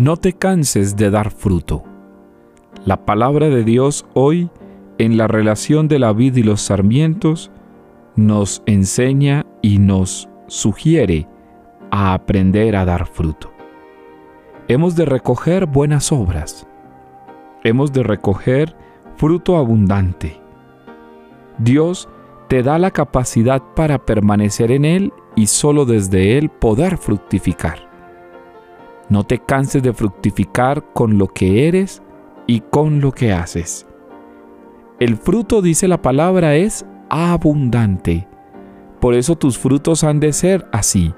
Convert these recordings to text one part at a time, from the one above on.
No te canses de dar fruto. La palabra de Dios hoy, en la relación de la vid y los sarmientos, nos enseña y nos sugiere a aprender a dar fruto. Hemos de recoger buenas obras. Hemos de recoger fruto abundante. Dios te da la capacidad para permanecer en Él y solo desde Él poder fructificar. No te canses de fructificar con lo que eres y con lo que haces. El fruto, dice la palabra, es abundante. Por eso tus frutos han de ser así.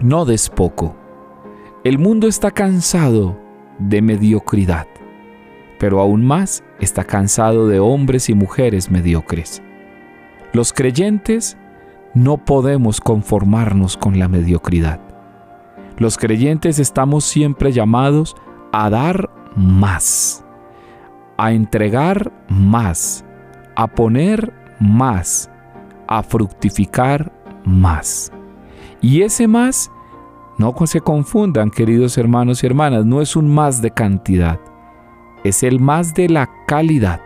No des poco. El mundo está cansado de mediocridad, pero aún más está cansado de hombres y mujeres mediocres. Los creyentes no podemos conformarnos con la mediocridad. Los creyentes estamos siempre llamados a dar más, a entregar más, a poner más, a fructificar más. Y ese más, no se confundan, queridos hermanos y hermanas, no es un más de cantidad, es el más de la calidad,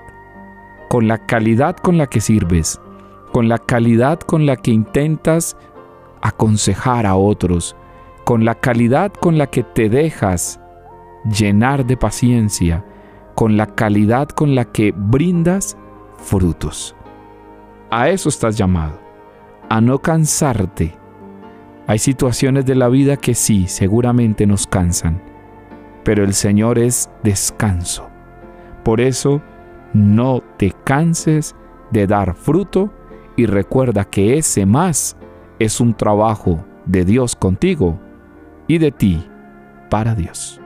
con la calidad con la que sirves, con la calidad con la que intentas aconsejar a otros, con la calidad con la que te dejas llenar de paciencia, con la calidad con la que brindas frutos. A eso estás llamado, a no cansarte. Hay situaciones de la vida que sí, seguramente nos cansan, pero el Señor es descanso. Por eso, no te canses de dar fruto y recuerda que ese más es un trabajo de Dios contigo y de ti para Dios.